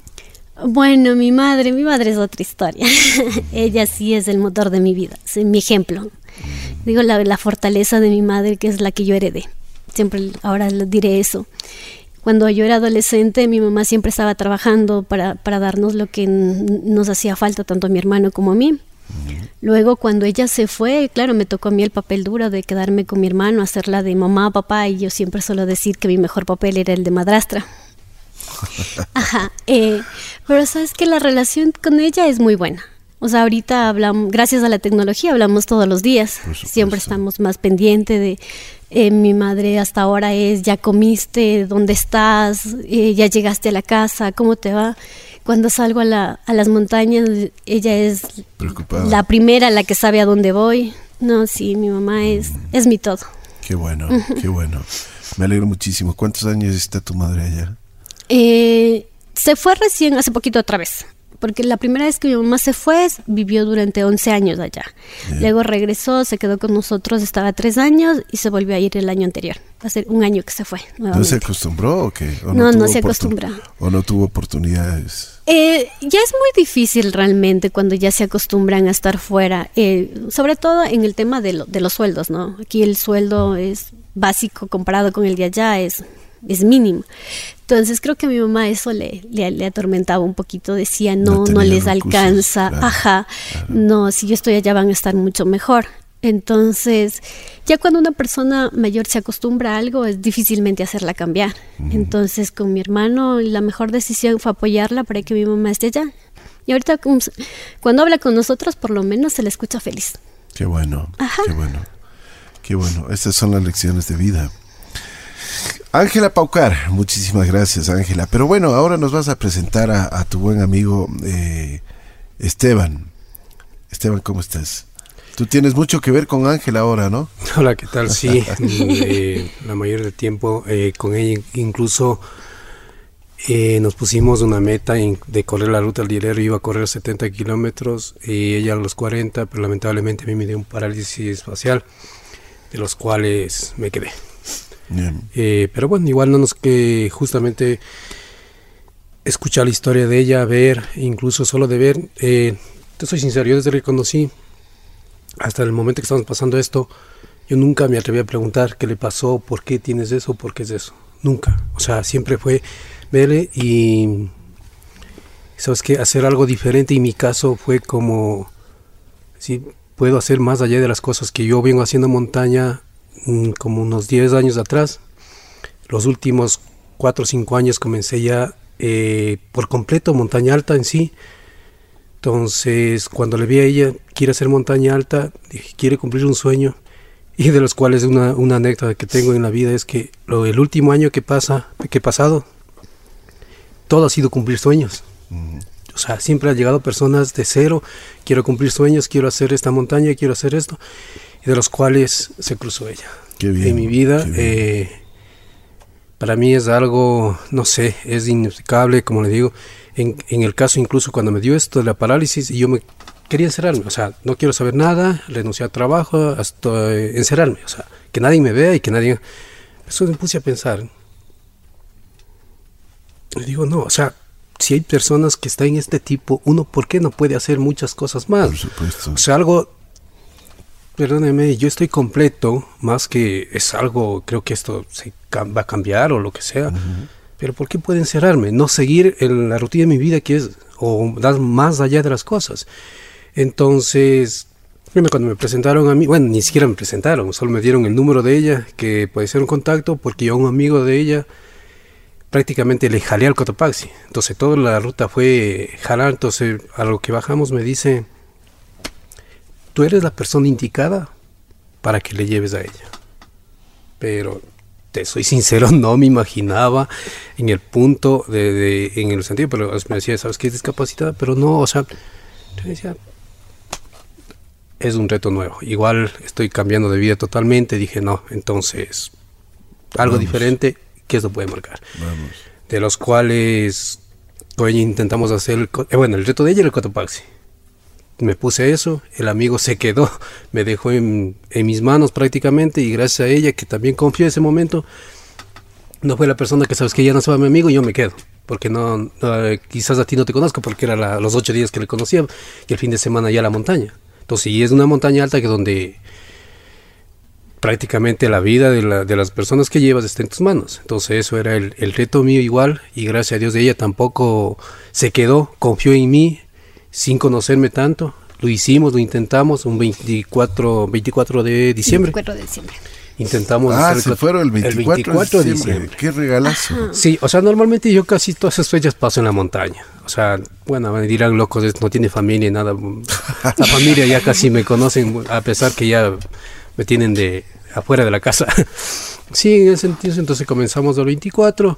Bueno, mi madre, mi madre es otra historia. Ella sí es el motor de mi vida, es mi ejemplo. Digo la, la fortaleza de mi madre, que es la que yo heredé. Siempre ahora diré eso. Cuando yo era adolescente, mi mamá siempre estaba trabajando para, para darnos lo que nos hacía falta, tanto a mi hermano como a mí. Luego, cuando ella se fue, claro, me tocó a mí el papel duro de quedarme con mi hermano, hacerla de mamá, papá, y yo siempre suelo decir que mi mejor papel era el de madrastra. Ajá, eh, pero sabes que la relación con ella es muy buena. O sea, ahorita hablamos, gracias a la tecnología, hablamos todos los días. Siempre estamos más pendientes de eh, mi madre hasta ahora es, ya comiste, dónde estás, Eh, ya llegaste a la casa, cómo te va. Cuando salgo a, la- a las montañas, ella es Preocupada. la primera, la que sabe a dónde voy. No, sí, mi mamá es, es mi todo. Qué bueno, qué bueno. Me alegro muchísimo. ¿Cuántos años está tu madre allá? Eh, se fue recién hace poquito otra vez. Porque la primera vez que mi mamá se fue, vivió durante 11 años allá. Bien. Luego regresó, se quedó con nosotros, estaba tres años y se volvió a ir el año anterior. Hace un año que se fue ¿No nuevamente. se acostumbró o qué? ¿O No, no tuvo se acostumbra. ¿O no tuvo oportunidades? Eh, ya es muy difícil realmente cuando ya se acostumbran a estar fuera, eh, sobre todo en el tema de, lo- de los sueldos, ¿no? Aquí el sueldo es básico comparado con el de allá, es, es mínimo. Entonces creo que a mi mamá eso le, le, le atormentaba un poquito, decía, No no, les recursos, alcanza, claro, ajá, claro. no, si yo estoy allá van a estar mucho mejor. Entonces, ya cuando una persona mayor se acostumbra a algo, es difícilmente hacerla cambiar. Entonces, con mi hermano, la mejor decisión fue apoyarla para que mi mamá esté allá. Y ahorita, s- cuando habla con nosotros, por lo menos se le escucha feliz. Qué bueno, Ajá. qué bueno, qué bueno. Estas son las lecciones de vida. Ángela Paucar, muchísimas gracias Ángela. Pero bueno, ahora nos vas a presentar a, a tu buen amigo eh, Esteban. Esteban, ¿cómo estás? Tú tienes mucho que ver con Ángela ahora, ¿no? Hola, ¿qué tal? Sí, eh, la mayoría del tiempo eh, con ella incluso eh, nos pusimos una meta de correr la ruta del dinero, iba a correr 70 kilómetros y ella a los 40, pero lamentablemente a mí me dio un parálisis facial, de los cuales me quedé. Eh, pero bueno, igual no nos que justamente escuchar la historia de ella, ver, incluso solo de ver, eh, te soy sincero, yo desde que conocí hasta el momento que estamos pasando esto, yo nunca me atreví a preguntar qué le pasó, por qué tienes eso, por qué es eso. Nunca. O sea, siempre fue verle y, ¿sabes qué? Hacer algo diferente. Y mi caso fue como, sí, puedo hacer más allá de las cosas que yo vengo haciendo montaña como unos 10 años atrás. Los últimos 4 o 5 años comencé ya eh, por completo montaña alta en sí. Entonces, cuando le vi a ella, quiere hacer montaña alta, dije, quiere cumplir un sueño. Y de los cuales una, una anécdota que tengo en la vida es que lo, el último año que pasa, que he pasado, todo ha sido cumplir sueños. O sea, siempre han llegado personas de cero, quiero cumplir sueños, quiero hacer esta montaña, quiero hacer esto, y de los cuales se cruzó ella. Qué bien, en mi vida, eh, para mí es algo, no sé, es inexplicable, como le digo, en, en el caso incluso cuando me dio esto de la parálisis y yo me quería encerrarme, o sea, no quiero saber nada, renuncié al trabajo, hasta eh, encerrarme, o sea, que nadie me vea y que nadie... Eso me puse a pensar. Y digo, no, o sea, si hay personas que están en este tipo, uno, ¿por qué no puede hacer muchas cosas más? Por supuesto. O sea, algo, perdóneme, yo estoy completo, más que es algo, creo que esto se va a cambiar o lo que sea, pero ¿por qué puede encerrarme? No seguir en la rutina de mi vida que es, o dar más allá de las cosas. Entonces, cuando me presentaron a mí, bueno, ni siquiera me presentaron, solo me dieron el número de ella, que puede ser un contacto, porque yo a un amigo de ella prácticamente le jalé al Cotopaxi. Entonces toda la ruta fue jalar, entonces a lo que bajamos me dice, tú eres la persona indicada para que le lleves a ella. Pero te soy sincero, no me imaginaba en el punto de, de- en el sentido, pero me decía, ¿sabes qué es discapacitada? Pero no, o sea, yo decía, es un reto nuevo. Igual estoy cambiando de vida totalmente. Dije, no, entonces, algo Vamos. diferente, que eso puede marcar. Vamos. De los cuales con ella intentamos hacer, el eh, bueno, el reto de ella era el Cotopaxi. Me puse eso, el amigo se quedó, me dejó en, mis manos prácticamente y gracias a ella, que también confió en ese momento, no fue la persona que sabes que ya no se va mi amigo, yo me quedo. Porque no, quizás a ti no te conozco porque era los ocho días que le conocía y el fin de semana ya la montaña. Entonces, y es una montaña alta que donde prácticamente la vida de las personas que llevas está en tus manos. Entonces eso era el, el reto mío igual y gracias a Dios de ella tampoco se quedó, confió en mí sin conocerme tanto. Lo hicimos, lo intentamos un 24, 24 de diciembre. 24 de diciembre. Intentamos Ah, hacer se el- fueron el 24, 24 de diciembre. Qué regalazo. Sí, o sea, normalmente yo casi todas esas fechas paso en la montaña. O sea, bueno, me dirán locos, es- no tiene familia y nada. La familia ya casi me conocen, a pesar que ya me tienen de afuera de la casa. Sí, en ese sentido, entonces comenzamos el 24.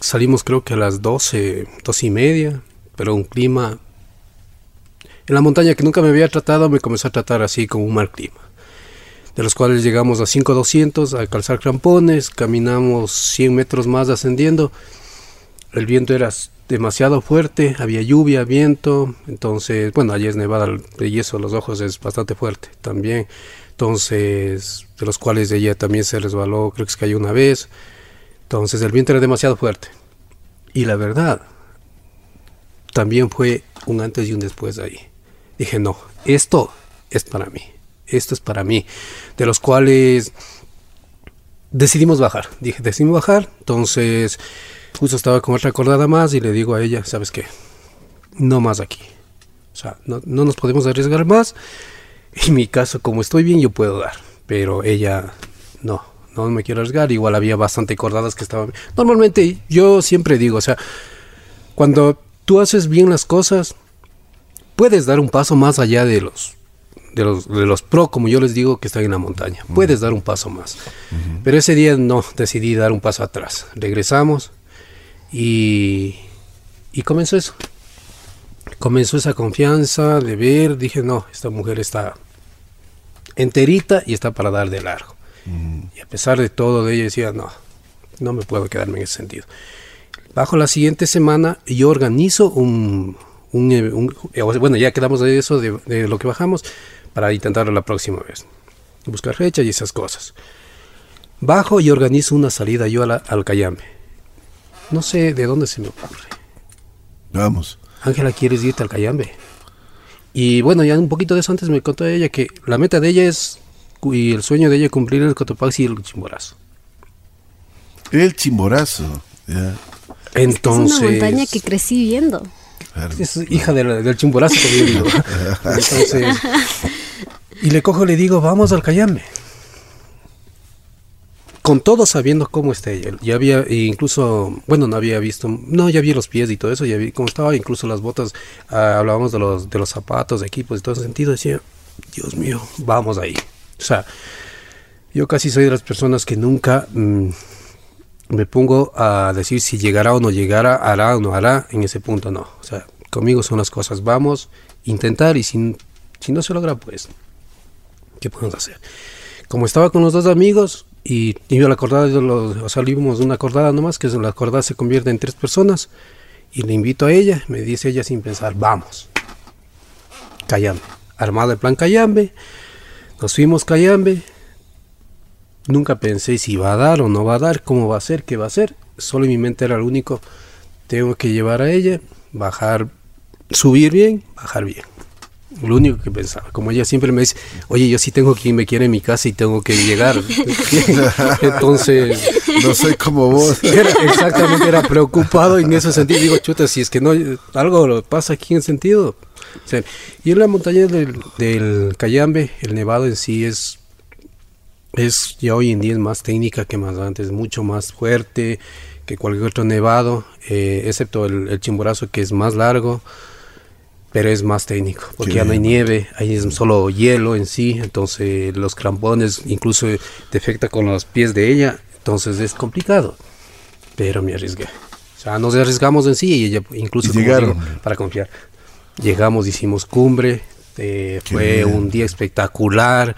Salimos creo que a las 12, 12 y media, pero un clima... En la montaña que nunca me había tratado, me comenzó a tratar así como un mal clima de los cuales llegamos a 5200 a calzar crampones, caminamos 100 metros más ascendiendo. El viento era demasiado fuerte, había lluvia, viento, entonces, bueno, allí es nevada, el de yeso, los ojos es bastante fuerte también. Entonces, de los cuales ella también se resbaló, creo que se cayó una vez. Entonces, el viento era demasiado fuerte. Y la verdad, también fue un antes y un después ahí. Dije, no, esto es para mí, esto es para mí. De los cuales decidimos bajar. Dije, decidimos bajar. Entonces, justo estaba con otra acordada más y le digo a ella, ¿sabes qué? No más aquí. O sea, no, no nos podemos arriesgar más. En mi caso, como estoy bien, yo puedo dar. Pero ella, no, no me quiero arriesgar. Igual había bastante cordadas que estaban... Normalmente, yo siempre digo, o sea, cuando tú haces bien las cosas, puedes dar un paso más allá de los de los, de los pro, como yo les digo, que están en la montaña. Puedes dar un paso más. Pero ese día no, decidí dar un paso atrás. Regresamos y, y comenzó eso. Comenzó esa confianza de ver, dije, no, esta mujer está enterita y está para dar de largo. Y a pesar de todo, de ella decía, no, no me puedo quedarme en ese sentido. Bajo la siguiente semana yo organizo un, un, eh, un- eh, bueno, ya quedamos de eso, de, de lo que bajamos, para intentarlo la próxima vez. Buscar fecha y esas cosas. Bajo y organizo una salida yo a la- al Cayambe. No sé de dónde se me ocurre. Vamos. Ángela, ¿quieres irte al Cayambe? Y bueno, ya un poquito de eso antes me contó ella que la meta de ella es, y el sueño de ella es cumplir el Cotopaxi y el Chimborazo. El chimborazo. ya. Entonces... es una montaña que crecí viendo. Claro. Es hija del, del chimborazo, como yo digo. Entonces, y le cojo y le digo, vamos al Cayambe. Con todo sabiendo cómo está ella. Ya había, incluso, bueno, no había visto, no, ya vi los pies y todo eso, ya vi cómo estaba, incluso las botas, ah, hablábamos de los, de los zapatos, de equipos y todo ese sentido, decía, Dios mío, vamos ahí. O sea, yo casi soy de las personas que nunca mm, me pongo a decir si llegará o no llegará, hará o no hará, en ese punto no. O sea, conmigo son las cosas, vamos, intentar y si, no se logra, pues, ¿qué podemos hacer? Como estaba con los dos amigos y la acordada, de sea, vimos una acordada nomás, que la acordada se convierte en tres personas y le invito a ella, me dice ella sin pensar, vamos, Cayambe, armado el plan Cayambe, nos fuimos Cayambe, Nunca pensé si va a dar o no va a dar, cómo va a ser, qué va a ser. Solo en mi mente era lo único. Tengo que llevar a ella, bajar, subir bien, bajar bien. Lo único que pensaba. Como ella siempre me dice, oye, yo sí tengo quien me quiere en mi casa y tengo que llegar. Entonces, No soy como vos. era- exactamente, era preocupado en ese sentido. Digo, chuta, si es que no, algo pasa aquí en sentido. O sea, y en la montaña del, del Cayambe, el nevado en sí es, es ya hoy en día es más técnica que más antes, mucho más fuerte que cualquier otro nevado, eh, excepto el, el Chimborazo que es más largo, pero es más técnico, porque Qué ya no hay nieve, ahí es solo hielo en sí, entonces los crampones incluso defecta con los pies de ella, entonces es complicado, pero me arriesgué. O sea, nos arriesgamos en sí y ella incluso Y llegaron. digo, para confiar. Llegamos, hicimos cumbre, Eh, fue un día espectacular.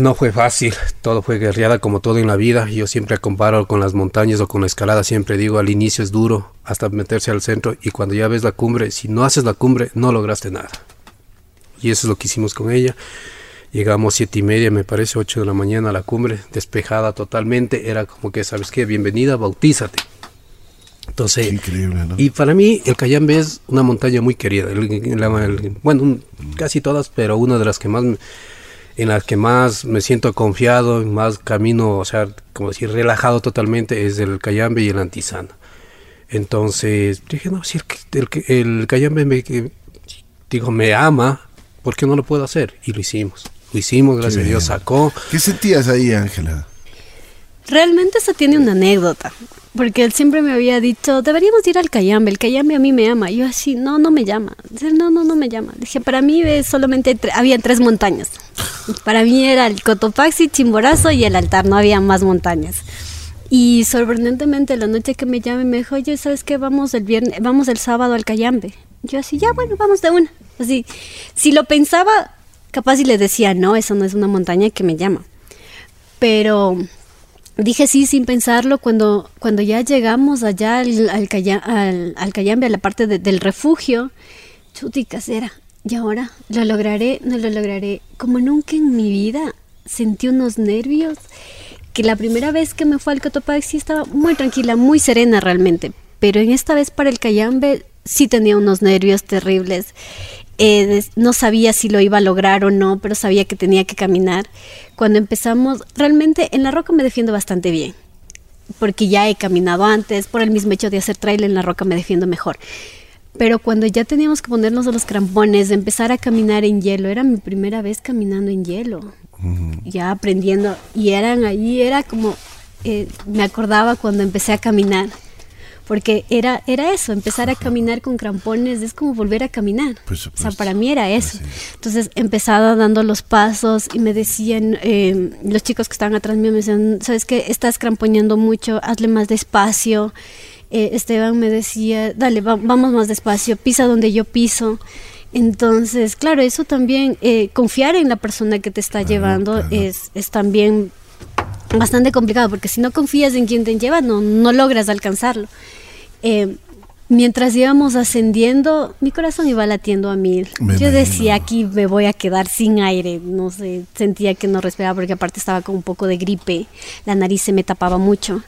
No fue fácil, todo fue guerreada como todo en la vida. Yo siempre comparo con las montañas o con la escalada, siempre digo al inicio es duro hasta meterse al centro y cuando ya ves la cumbre, si no haces la cumbre no lograste nada. Y eso es lo que hicimos con ella. Llegamos siete y media, me parece, ocho de la mañana a la cumbre, despejada totalmente. Era como que, ¿sabes qué? Bienvenida, bautízate. Entonces, increíble, ¿no? y para mí el Cayambe es una montaña muy querida. El- el- el- bueno, un- casi todas, pero una de las que más, me- en las que más me siento confiado, más camino, o sea, como decir, relajado totalmente, es el Cayambe y el Antisana. Entonces dije, no, si el, el, el Cayambe me, que- digo, me ama, ¿por qué no lo puedo hacer? Y lo hicimos. Lo hicimos, gracias a bien. Dios, sacó. ¿Qué sentías ahí, Ángela? Realmente eso tiene una anécdota, porque él siempre me había dicho, deberíamos ir al Cayambe, el Cayambe a mí me ama. Yo así, no, no me llama. Dice, no, no, no me llama. Dije, para mí solamente tre- había tres montañas. Para mí era el Cotopaxi, Chimborazo y el altar, no había más montañas. Y sorprendentemente la noche que me llame me dijo, oye, ¿sabes qué? Vamos el viernes, vamos el sábado al Cayambe. Yo así, ya bueno, vamos de una. Así, si lo pensaba, capaz y le decía, no, eso no es una montaña que me llama. Pero dije sí sin pensarlo cuando, cuando ya llegamos allá al, al, al Cayambe, a la parte de- del refugio, chuti casera, y ahora lo lograré, no lo lograré. Como nunca en mi vida sentí unos nervios que la primera vez que me fue al Cotopaxi estaba muy tranquila, muy serena realmente, pero en esta vez para el Cayambe sí tenía unos nervios terribles. Eh, no sabía si lo iba a lograr o no, pero sabía que tenía que caminar. Cuando empezamos, realmente en la roca me defiendo bastante bien, porque ya he caminado antes, por el mismo hecho de hacer trail en la roca me defiendo mejor. Pero cuando ya teníamos que ponernos los crampones, empezar a caminar en hielo, era mi primera vez caminando en hielo, ya aprendiendo, y eran ahí, era como, eh, me acordaba cuando empecé a caminar, porque era, era eso, empezar a caminar con crampones es como volver a caminar. O sea, para mí era eso. Entonces empezaba dando los pasos y me decían, eh, los chicos que estaban atrás mío me decían, ¿sabes qué? Estás cramponeando mucho, hazle más despacio. Eh, Esteban me decía, dale, va- vamos más despacio, pisa donde yo piso. Entonces, claro, eso también, eh, confiar en la persona que te está llevando claro. es, es también bastante complicado, porque si no confías en quien te lleva, no, no logras alcanzarlo. Eh, mientras íbamos ascendiendo, mi corazón iba latiendo a mil. Me Yo imagino. decía, aquí me voy a quedar sin aire, no sé, sentía que no respiraba porque aparte estaba con un poco de gripe, la nariz se me tapaba mucho.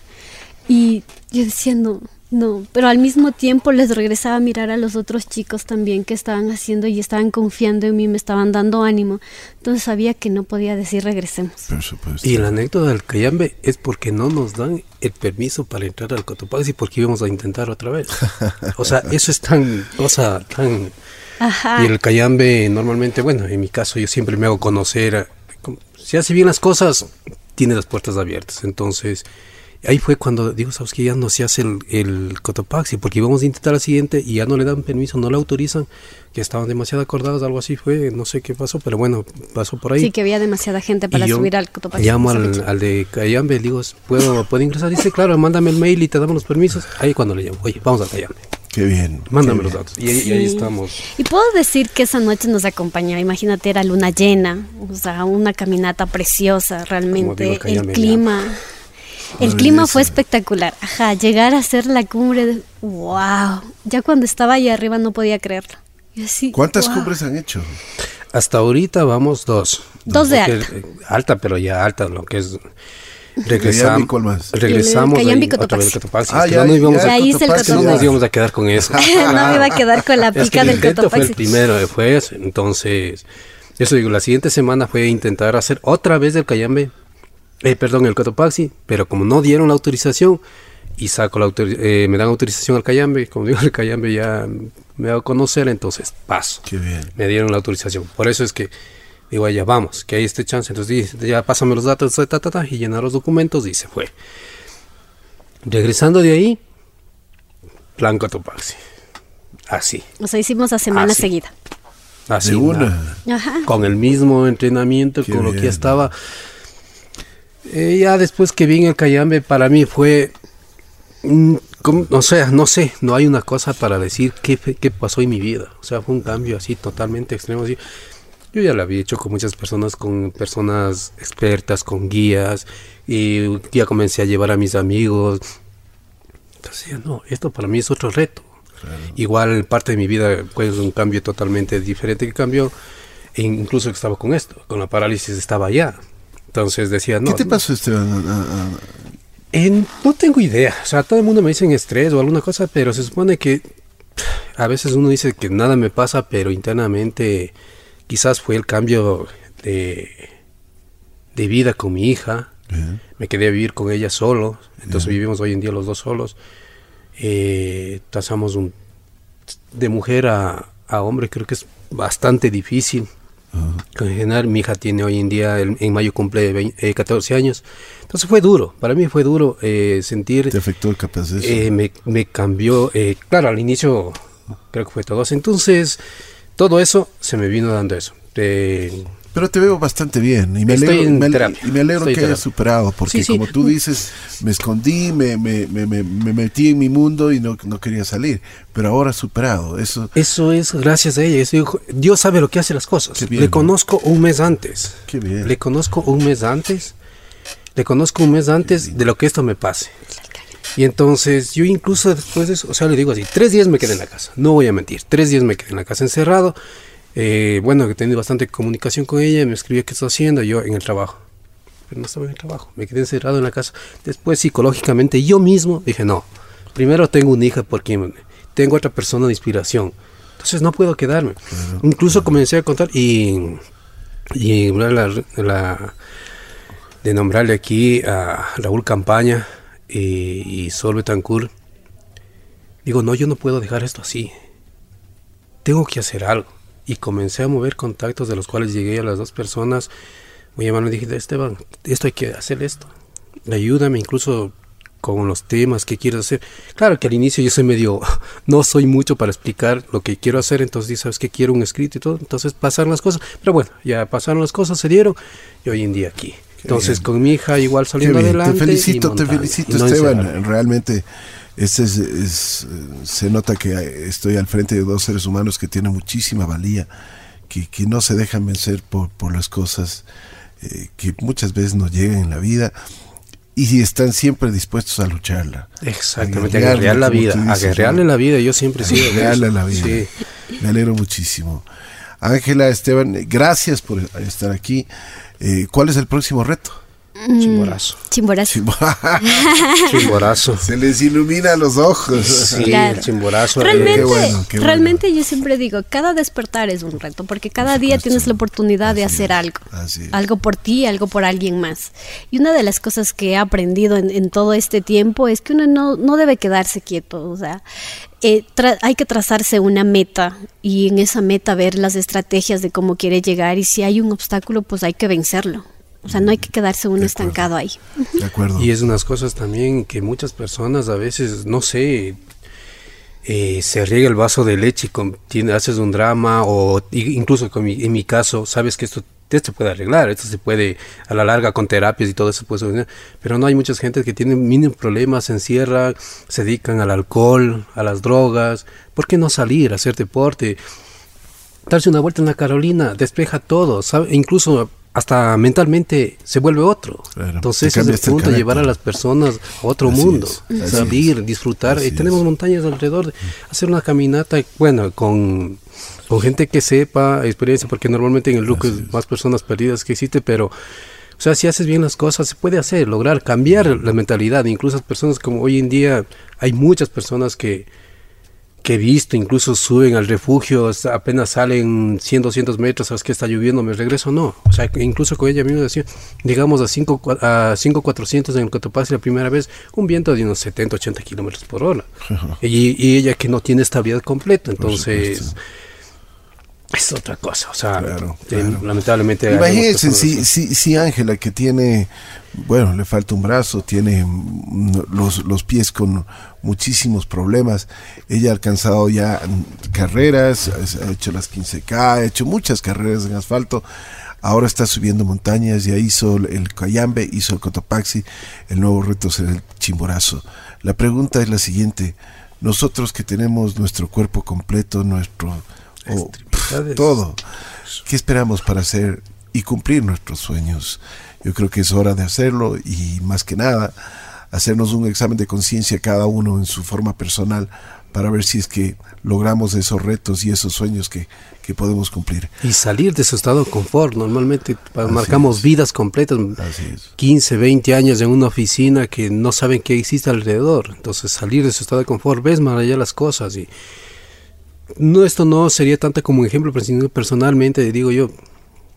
Y yo decía, no, no, pero al mismo tiempo les regresaba a mirar a los otros chicos también que estaban haciendo y estaban confiando en mí, me estaban dando ánimo. Entonces sabía que no podía decir regresemos. Por supuesto. Y la anécdota del Cayambe es porque no nos dan el permiso para entrar al Cotopaxi porque íbamos a intentar otra vez. O sea, eso es tan, cosa tan... Ajá. Y el Cayambe normalmente, bueno, en mi caso yo siempre me hago conocer. como- Si hace bien las cosas, tiene las puertas abiertas. Entonces, ahí fue cuando digo, sabes que ya no se hace el, el Cotopaxi porque íbamos a intentar la siguiente y ya no le dan permiso, no le autorizan, que estaban demasiado acordados, algo así fue, no sé qué pasó, pero bueno, pasó por ahí. Sí, que había demasiada gente para Y yo subir al Cotopaxi. Llamo al, al de Cayambe, le digo, ¿puedo, ¿puedo ingresar? Dice, claro, mándame el mail y te damos los permisos. Ahí cuando le llamo, oye, vamos a Cayambe, Qué bien. mándame qué los bien. datos. Y, ahí- y ahí Sí. estamos. Y puedo decir que esa noche nos acompañó, imagínate, era luna llena, o sea, una caminata preciosa, Como realmente. digo, el clima, el clima fue espectacular. Ajá, llegar a hacer la cumbre, de, wow. Ya cuando estaba ahí arriba no podía creerlo. Y así, ¿Cuántas wow. cumbres han hecho? Hasta ahorita vamos dos. Dos de alta. eh, alta, pero ya alta, lo que es. Cayambe, Regresamos. ¿cuál más? Regresamos El Cayambe ahí, otra vez Cotopaxi. Cotopaxi. Ah, ya, no íbamos ya, a- Cotopaxi, no Cotopaxi. nos íbamos a quedar con eso. no me iba a quedar con la Es que pica el del intento fue el Cotopaxi. primero, fue eso. Entonces, eso digo, la siguiente semana fue intentar hacer otra vez el Cayambe, eh, perdón, el Cotopaxi, pero como no dieron la autorización y saco la autori- eh, me dan autorización al Cayambe, como digo, el Cayambe ya me va a conocer, entonces paso. Qué bien. Me dieron la autorización. Por eso es que digo, ya vamos, que hay este chance. Entonces dice, ya pásame los datos, ta, ta, ta, y llenar los documentos y se fue. Regresando de ahí, plan Cotopaxi. Así. O sea, hicimos a semana Ah, sí. seguida. Así. De una. Ajá. Con el mismo entrenamiento, Qué con lo que bien. estaba. Eh, ya después que vi en el Cayambe, para mí fue mm, como- o sea, no sé, no hay una cosa para decir qué, qué pasó en mi vida. O sea, fue un cambio así totalmente extremo. Así. Yo ya lo había hecho con muchas personas, con personas expertas, con guías, y ya comencé a llevar a mis amigos. Entonces, no, esto para mí es otro reto. Igual parte de mi vida fue un cambio totalmente diferente que cambió, e incluso estaba con esto, con la parálisis estaba allá. Entonces decía, no, ¿Qué te pasó, Esteban? Ah, ah, eh, no tengo idea. O sea, todo el mundo me dice en estrés o alguna cosa, pero se supone que a veces uno dice que nada me pasa, pero internamente quizás fue el cambio de, de vida con mi hija. Me quedé a vivir con ella solo. Entonces vivimos hoy en día los dos solos. Eh, pasamos un, de mujer a, a hombre, creo que es bastante difícil. Congeniar. Mi hija tiene hoy en día, el- en mayo cumple vein- eh, 14 años. Entonces fue duro, para mí fue duro eh, sentir, ¿Te afectó el capaz de eso? eh, me, me cambió, eh, claro, al inicio creo que fue todo. Entonces, todo eso se me vino dando eso. Pero te veo bastante bien y me alegro, me ale- terapia. y me alegro que hayas superado, porque Sí, sí. como tú dices, me escondí, me, me, me, me- me metí en mi mundo y no, no quería salir, pero ahora superado. Eso, Eso es gracias a ella. Dios sabe lo que hace las cosas. Bien, Le ¿no? conozco un mes antes. Qué bien. Le conozco un mes antes. Le conozco un mes antes de lo que esto me pase. Y entonces yo incluso después de eso, o sea, le digo así, tres días me quedé en la casa. No voy a mentir. Tres días me quedé en la casa encerrado. Eh, bueno, he tenido bastante comunicación con ella. Me escribía qué estoy haciendo. Yo en el trabajo. Pero no estaba en el trabajo. Me quedé encerrado en la casa. Después psicológicamente yo mismo dije, no. Primero tengo una hija porque tengo otra persona de inspiración. Entonces no puedo quedarme. Incluso comencé a contar y, y la, la- de nombrarle aquí a Raúl Campaña y, y Sol Betancourt. Digo, no, yo no puedo dejar esto así. Tengo que hacer algo. Y comencé a mover contactos de los cuales llegué a las dos personas. Me llamaron y dije, Esteban, esto hay que hacer esto. Ayúdame incluso con los temas que quieres hacer. Claro que al inicio yo soy medio, no soy mucho para explicar lo que quiero hacer, entonces sabes que quiero un escrito y todo, entonces pasaron las cosas, pero bueno, ya pasaron las cosas, se dieron, y hoy en día aquí. Entonces con mi hija igual saliendo adelante. Te felicito, te felicito, no Esteban. Realmente, este es, es, se nota que estoy al frente de dos seres humanos que tienen muchísima valía, que, que no se dejan vencer por, por las cosas eh, que muchas veces nos llegan en la vida y están siempre dispuestos a lucharla. Exactamente, a guerrear la vida, tú a dices, guerrearle la vida, yo siempre Aguerrearle eso. la vida. Sí. Me alegro muchísimo. Ángela, Esteban, gracias por estar aquí. Eh, ¿Cuál es el próximo reto? Chimborazo, Chimborazo. chimborazo. Se les ilumina los ojos. Sí, Claro. el chimborazo. eh, Realmente, Qué bueno, qué bueno. realmente yo siempre digo, cada despertar es un reto, porque cada día tienes la oportunidad de hacer es, algo. así es. Algo por ti, algo por alguien más. Y una de las cosas que he aprendido en, en todo este tiempo es que uno no, no debe quedarse quieto. O sea, eh, hay que trazarse una meta y en esa meta ver las estrategias de cómo quiere llegar y si hay un obstáculo, pues hay que vencerlo. O sea, no hay que quedarse uno estancado ahí. De acuerdo. Y es unas cosas también que muchas personas a veces, no sé, eh, se riega el vaso de leche y con- tiene- haces un drama o incluso con mi- en mi caso, sabes que esto, esto se puede arreglar, esto se puede a la larga con terapias y todo eso puede solucionar, pero no hay muchas gente que tienen mínimos problemas, se encierra, se dedican al alcohol, a las drogas, ¿por qué no salir a hacer deporte? darse una vuelta en la Carolina, despeja todo, ¿sabe? Incluso hasta mentalmente se vuelve otro. Claro, Entonces ese es el el punto, llevar a las personas a otro Así mundo, es, salir, es, disfrutar. y tenemos es. montañas alrededor, hacer una caminata, bueno, con, con gente que sepa experiencia, porque normalmente en el grupo es más personas perdidas que existe, pero... O sea, si haces bien las cosas, se puede hacer, lograr cambiar la mentalidad. Incluso personas como hoy en día, hay muchas personas que, que he visto, incluso suben al refugio, apenas salen 100, 200 metros, sabes que está lloviendo, me regreso, no. O sea, que incluso con ella misma decía, digamos a 5, a 5 400 en el Cotopaxi la primera vez, un viento de unos 70, 80 kilómetros por hora. y, y ella que no tiene estabilidad completa, entonces... es otra cosa. O sea, Claro, eh, claro. lamentablemente. Imagínense si, si, si Ángela, que tiene, bueno, le falta un brazo, tiene mm, los, los pies con muchísimos problemas. Ella ha alcanzado ya carreras, ha hecho las 15K, ha hecho muchas carreras en asfalto. Ahora está subiendo montañas, ya hizo el Cayambe, hizo el Cotopaxi, el nuevo reto será el Chimborazo. La pregunta es la siguiente, nosotros que tenemos nuestro cuerpo completo, nuestro... oh, Extremidades. todo. ¿Qué esperamos para hacer y cumplir nuestros sueños? Yo creo que es hora de hacerlo y más que nada hacernos un examen de conciencia cada uno en su forma personal para ver si es que logramos esos retos y esos sueños que, que podemos cumplir. Y salir de su estado de confort. Normalmente Así marcamos es. vidas completas. Así es. 15, 20 años en una oficina que no saben qué existe alrededor. Entonces salir de su estado de confort, ves más allá las cosas. Y no, esto no sería tanto como un ejemplo, pero sino personalmente digo yo,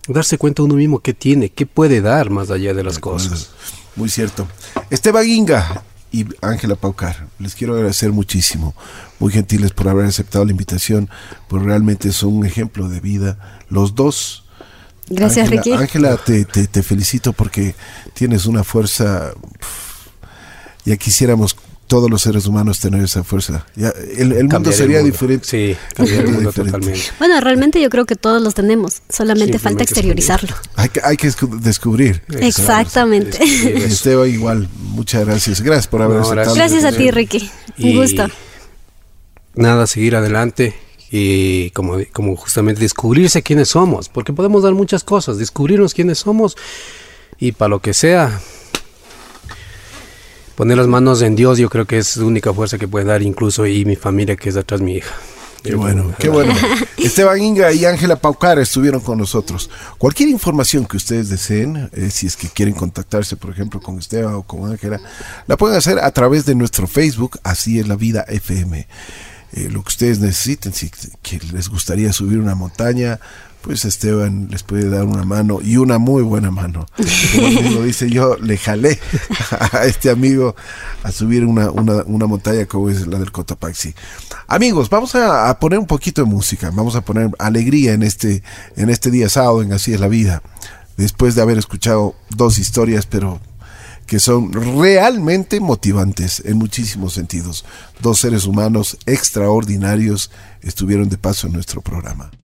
darse cuenta uno mismo qué tiene, qué puede dar más allá de las cosas. Muy cierto. Esteban Inga y Ángela Paucar, les quiero agradecer muchísimo. Muy gentiles por haber aceptado la invitación, pues realmente son un ejemplo de vida. Los dos. Gracias, Ángela- Ricky. Ángela, te, te- te felicito porque tienes una fuerza. Ya quisiéramos todos los seres humanos tener esa fuerza. Ya, el, el mundo Cambiar el sería mundo. diferente. Sí, cambiar el mundo Diferente. totalmente. Bueno, realmente yo creo que todos los tenemos, solamente falta exteriorizarlo. Hay que, hay que descu- descubrir. Exactamente. Eso. Esteban, igual, muchas gracias. Gracias por haber No, aceptado. gracias. Gracias a ti, Ricky. Un Y gusto. Nada, seguir adelante y como, como justamente descubrirse quiénes somos, porque podemos dar muchas cosas, descubrirnos quiénes somos y para lo que sea, poner las manos en Dios, yo creo que es la única fuerza que puede dar incluso y mi familia que es atrás mi hija. Qué bueno, qué bueno. Esteban Inga y Ángela Paucar estuvieron con nosotros. Cualquier información que ustedes deseen, eh, si es que quieren contactarse, por ejemplo, con Esteban o con Ángela, la pueden hacer a través de nuestro Facebook, Así es la vida FM. Eh, lo que ustedes necesiten, si que les gustaría subir una montaña, pues Esteban les puede dar una mano y una muy buena mano. Como dice, yo le jalé a este amigo a subir una, una, montaña como es la del Cotopaxi. Amigos, vamos a, a poner un poquito de música, vamos a poner alegría en este, en este día sábado en Así es la vida. Después de haber escuchado dos historias, pero que son realmente motivantes en muchísimos sentidos. Dos seres humanos extraordinarios estuvieron de paso en nuestro programa.